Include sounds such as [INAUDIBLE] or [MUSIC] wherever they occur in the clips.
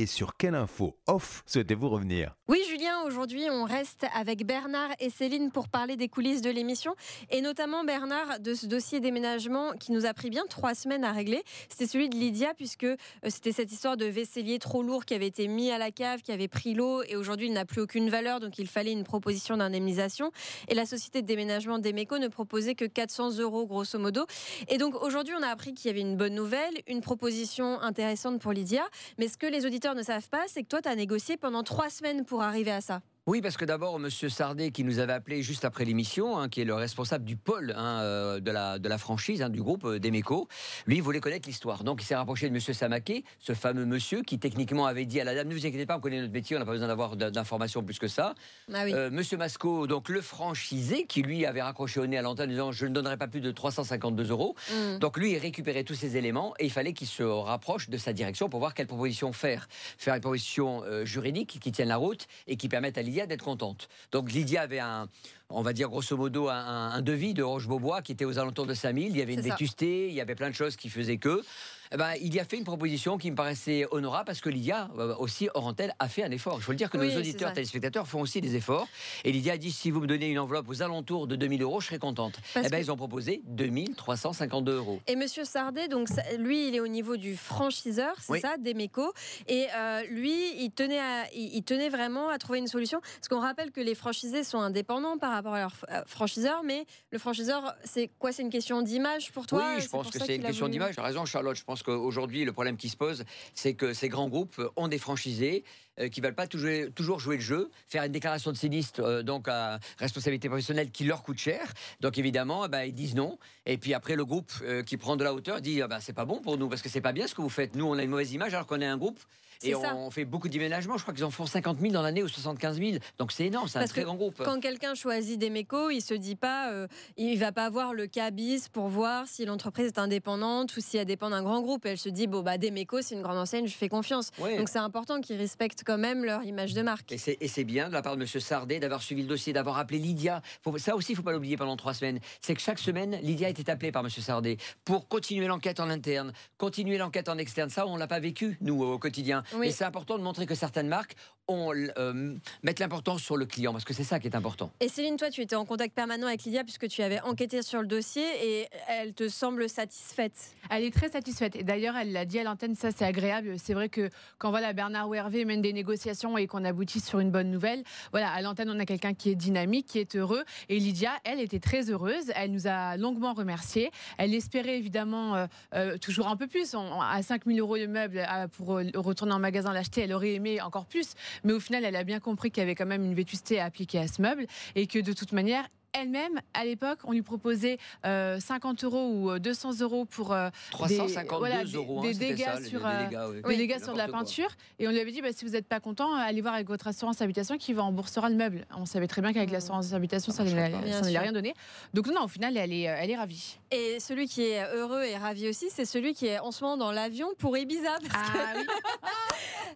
et sur quelle info off souhaitez-vous revenir? Oui, Julien, aujourd'hui, on reste avec Bernard et Céline pour parler des coulisses de l'émission et notamment Bernard de ce dossier déménagement qui nous a pris bien trois semaines à régler. C'était celui de Lydia puisque euh, c'était cette histoire de vaisselier trop lourd qui avait été mis à la cave, qui avait pris l'eau et aujourd'hui il n'a plus aucune valeur donc il fallait une proposition d'indemnisation et la société de déménagement d'Emeco ne proposait que 400 euros gros grosso modo. Et donc aujourd'hui, on a appris qu'il y avait une bonne nouvelle, une proposition intéressante pour Lydia. Mais ce que les auditeurs ne savent pas, c'est que toi, tu as négocié pendant trois semaines pour arriver à ça. Oui, parce que d'abord, M. Sardet, qui nous avait appelé juste après l'émission, hein, qui est le responsable du pôle hein, euh, de, la, de la franchise, hein, du groupe euh, d'Emeco, lui, il voulait connaître l'histoire. Donc, il s'est rapproché de M. Samaké, ce fameux monsieur qui, techniquement, avait dit à la dame Ne vous inquiétez pas, on connaît notre métier, on n'a pas besoin d'avoir d'informations plus que ça. Ah oui. Euh, Monsieur Masco, donc le franchisé, qui lui avait raccroché au nez à l'antenne en disant Je ne donnerai pas plus de 352 euros. Mm. Donc, lui, il récupérait tous ces éléments et il fallait qu'il se rapproche de sa direction pour voir quelle proposition faire. Faire une proposition euh, juridique qui tienne la route et qui permette à Lydia d'être contente. Donc Lydia avait un, on va dire grosso modo, un, un devis de Roche-Beaubois qui était aux alentours de 5000. Il y avait une vétusté, il y avait plein de choses qui faisaient que. Eh ben, il y a fait une proposition qui me paraissait honorable parce que Lydia euh, aussi, hors antenne, a fait un effort. Il faut le dire que Oui, nos auditeurs, téléspectateurs font aussi des efforts. Et Lydia a dit si vous me donnez une enveloppe aux alentours de 2000 euros, je serai contente. Parce eh ben, que- ils ont proposé 2352 euros. Et Monsieur Sardet, donc lui, il est au niveau du franchiseur, c'est Oui. ça, d'Emeco. Et euh, lui, il tenait, à- il, tenait vraiment à trouver une solution. Parce qu'on rappelle que les franchisés sont indépendants par rapport à leur euh, franchiseur, mais le franchiseur, c'est quoi? C'est une question d'image pour toi? Oui, je pense que c'est une question voulu- d'image. Raison, Charlotte. Je pense qu'aujourd'hui, le problème qui se pose, c'est que ces grands groupes ont des franchisés euh, qui ne veulent pas toujours, jouer le jeu, faire une déclaration de sinistre, euh, donc à responsabilité professionnelle, qui leur coûte cher. Donc évidemment, eh ben, ils disent non. Et puis après, le groupe euh, qui prend de la hauteur dit ah ben, c'est pas bon pour nous, parce que c'est pas bien ce que vous faites. Nous, on a une mauvaise image alors qu'on est un groupe. Et on, fait beaucoup d'aménagements. Je crois qu'ils en font 50 000 dans l'année ou 75 000. Donc c'est énorme, c'est un très grand groupe. Quand quelqu'un choisit Demeco, il se dit pas, euh, il va pas voir le cabis pour voir si l'entreprise est indépendante ou si elle dépend d'un grand groupe. Elle se dit bon bah Demeco c'est une grande enseigne, je fais confiance. Ouais. Donc c'est important qu'ils respectent quand même leur image de marque. Et c'est, bien de la part de M. Sardet d'avoir suivi le dossier, d'avoir appelé Lydia. Faut- ça aussi, il ne faut pas l'oublier pendant trois semaines. C'est que chaque semaine, Lydia était appelée par M. Sardet pour continuer l'enquête en interne, continuer l'enquête en externe. Ça, on ne l'a pas vécu, nous, au quotidien. Oui. Et c'est important de montrer que certaines marques ont, euh, mettent l'importance sur le client, parce que c'est ça qui est important. Et Céline, toi, tu étais en contact permanent avec Lydia puisque tu avais enquêté sur le dossier et elle te semble satisfaite. Elle est très satisfaite. Et d'ailleurs, elle l'a dit à l'antenne, ça c'est agréable. C'est vrai que quand voilà, Bernard ou Hervé mènent des négociations et qu'on aboutit sur une bonne nouvelle, voilà, à l'antenne, on a quelqu'un qui est dynamique, qui est heureux. Et Lydia, elle était très heureuse. Elle nous a longuement remerciés. Elle espérait évidemment euh, euh, toujours un peu plus. On- à 5 000 euros le meuble à- pour euh, retourner en magasin l'acheter, elle aurait aimé encore plus. Mais au final, elle a bien compris qu'il y avait quand même une vétusté à appliquer à ce meuble et que de toute manière, elle-même, à l'époque, on lui proposait euh, 50 euros ou euh, 200 euros pour euh, 352 voilà, des- euros, hein, des c'était dégâts ça, les- sur, les euh, dégâts, oui. des dégâts sur de la quoi. peinture. Et on lui avait dit, bah, si vous n'êtes pas content, euh, allez voir avec votre assurance habitation qui va remboursera le meuble. On savait très bien qu'avec Mmh. l'assurance habitation, ça n'allait rien donner. Donc non, au final, elle est, euh, elle est ravie. Et celui qui est heureux et ravi aussi, c'est celui qui est en ce moment dans l'avion pour Ibiza. Parce que, Ah oui, [LAUGHS]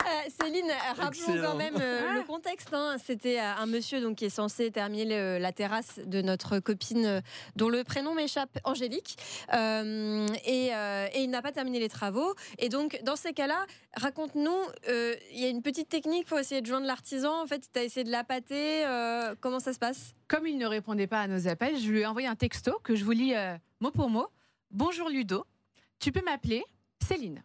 euh, Céline, rappelons Excellent. quand même euh, le contexte. hein. C'était euh, un monsieur donc, qui est censé terminer le- la terrasse de notre copine euh, dont le prénom m'échappe, Angélique. Euh, et, euh, et il n'a pas terminé les travaux. Et donc, dans ces cas-là, raconte-nous, il y a une petite technique pour essayer de joindre l'artisan. En fait, tu as essayé de l'appâter. comment ça se passe? Comme il ne répondait pas à nos appels, je lui ai envoyé un texto que je vous lis mot pour mot. Bonjour Ludo, tu peux m'appeler Céline.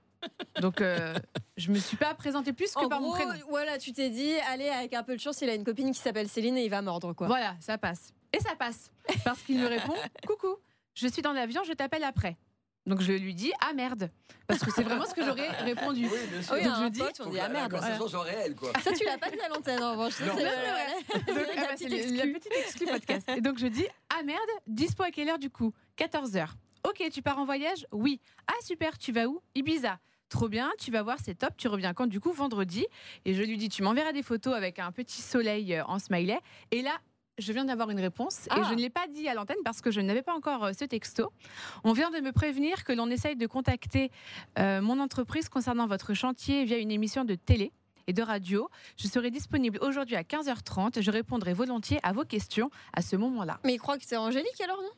Donc euh, je me suis pas présentée plus que En par mon prénom. voilà, tu t'es dit, allez, avec un peu de chance, il a une copine qui s'appelle Céline et il va mordre, quoi. Voilà, ça passe. Et ça passe. Parce qu'il me répond [LAUGHS] Coucou, je suis dans l'avion, je t'appelle après. Donc je lui dis Ah merde. Parce que c'est vraiment ce que j'aurais répondu. Oui, bien sûr. Oui, Donc, je un dis, pote, on dit, ah la merde. conversation soit réelle, quoi. Ça, tu l'as pas dit à l'antenne, en revanche. Non. c'est la- petite exclue. podcast. Et donc je dis Ah merde, dispo à quelle heure du coup? 14h. Ok, tu pars en voyage? Oui. Ah super, tu vas où? Ibiza. Trop bien, tu vas voir, c'est top. Tu reviens quand du coup vendredi? Et je lui dis Tu m'enverras des photos avec un petit soleil euh, en smiley. Et là, je viens d'avoir une réponse et Ah. je ne l'ai pas dit à l'antenne parce que je n'avais pas encore euh, ce texto. On vient de me prévenir que l'on essaye de contacter euh, mon entreprise concernant votre chantier via une émission de télé. et de radio. Je serai disponible aujourd'hui à 15h30. Je répondrai volontiers à vos questions à ce moment-là. Mais il croit que c'est Angélique alors, non?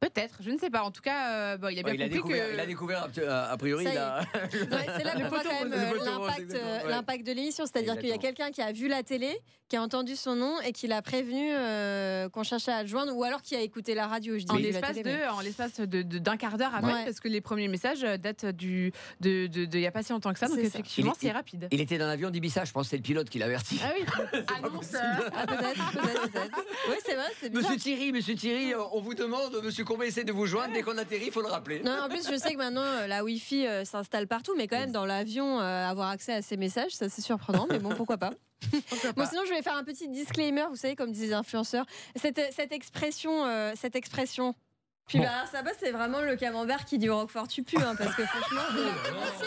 Peut-être, je ne sais pas. En tout cas, euh, bon, il a bien Ouais, il, a compris découvert, que. il a découvert, a priori. Il a- [LAUGHS] Ouais, c'est là Le qu'on voit quand même euh, l'impact, euh, ouais. l'impact de l'émission. C'est-à-dire qu'il y a quelqu'un qui a vu la télé, qui a entendu son nom et qui l'a prévenu euh, qu'on cherchait à le joindre, ou alors qui a écouté la radio. Je dis En l'espace de, mais- en l'espace de, de- d'un quart d'heure Ouais. parce que les premiers messages euh, datent du, de, de, de- il y a pas si longtemps que ça, donc effectivement, c'est rapide. Il était dans l'avion d'Ibiza, je pense que c'est le pilote qui l'a averti. Ah oui, [LAUGHS] annonce. euh, Ah, peut-être, peut-être, peut-être. Oui, c'est vrai, c'est bizarre. Monsieur Thierry, monsieur Thierry, euh, on vous demande, monsieur Courbet essaie de vous joindre. Dès qu'on atterrit, il faut le rappeler. Non, en plus, je sais que maintenant, euh, la Wi-Fi euh, s'installe partout, mais quand même, dans l'avion, euh, avoir accès à ces messages, ça c'est surprenant, mais bon, pourquoi pas. [LAUGHS] Bon, sinon, je vais faire un petit disclaimer, vous savez, comme disent les influenceurs. Cette, cette expression, euh, cette expression. Puis Bon. bah, alors, ça va, c'est vraiment le camembert qui dit au Roquefort tu pues, hein, parce que franchement, [LAUGHS] vous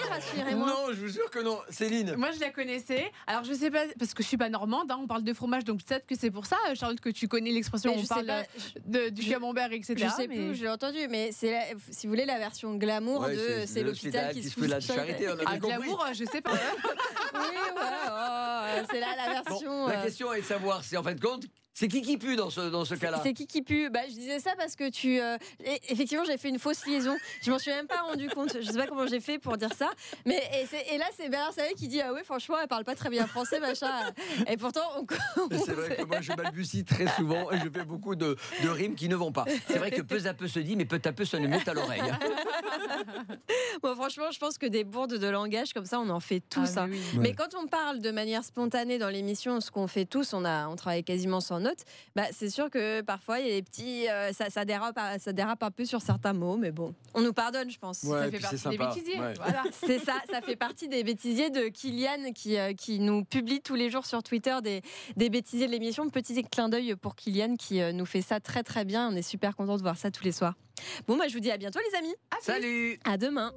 la rassurez-moi. Non, je vous jure que non. Céline. Moi, je la connaissais. Alors, je sais pas, parce que je suis pas normande, hein, on parle de fromage, donc peut-être que c'est pour ça, euh, Charlotte, que tu connais l'expression, on je sais parle pas, euh, de- du je- camembert, etc. je sais mais- plus, je l'ai entendu, mais c'est la- si vous voulez la version glamour Ouais, de c'est l'hôpital qui, se fout de la charité. On a Ah, glamour, je sais pas. [LAUGHS] Oui, ouais, oh, c'est là la Bon, version. la euh, question est de savoir, c'est en fin de compte, c'est qui qui pue dans ce, dans ce cas-là? C'est qui qui pue? Bah, Je disais ça parce que tu. euh, et- effectivement, j'ai fait une fausse liaison. Je m'en suis même pas rendu compte. Je sais pas comment j'ai fait pour dire ça. Mais et, c'est- et là, c'est Bernard Savet qui dit Ah oui, franchement, elle parle pas très bien français, machin. Et pourtant, on. [LAUGHS] C'est vrai que moi je balbutie très souvent et je fais beaucoup de, de rimes qui ne vont pas. C'est vrai que peu à peu se dit, mais peu à peu ça ne met à l'oreille. [LAUGHS] Bon, franchement, je pense que des bourdes de langage comme ça, on en fait tous. Ah, hein. mais oui. Mais quand on parle de manière spontanée dans l'émission, ce qu'on fait tous, on, a, on travaille quasiment sans bah, c'est sûr que parfois, il y a des petits. euh, ça, ça, dérape, ça dérape un peu sur certains mots, mais bon, on nous pardonne, je pense. Ouais, ça fait partie des bêtisiers. Ouais. Voilà. [LAUGHS] C'est ça, ça fait partie des bêtisiers de Kylian qui, euh, qui nous publie tous les jours sur Twitter des, des bêtisiers de l'émission. Petit clin d'œil pour Kylian qui euh, nous fait ça très très bien. On est super content de voir ça tous les soirs. Bon, bah, je vous dis à bientôt les amis. Salut À demain.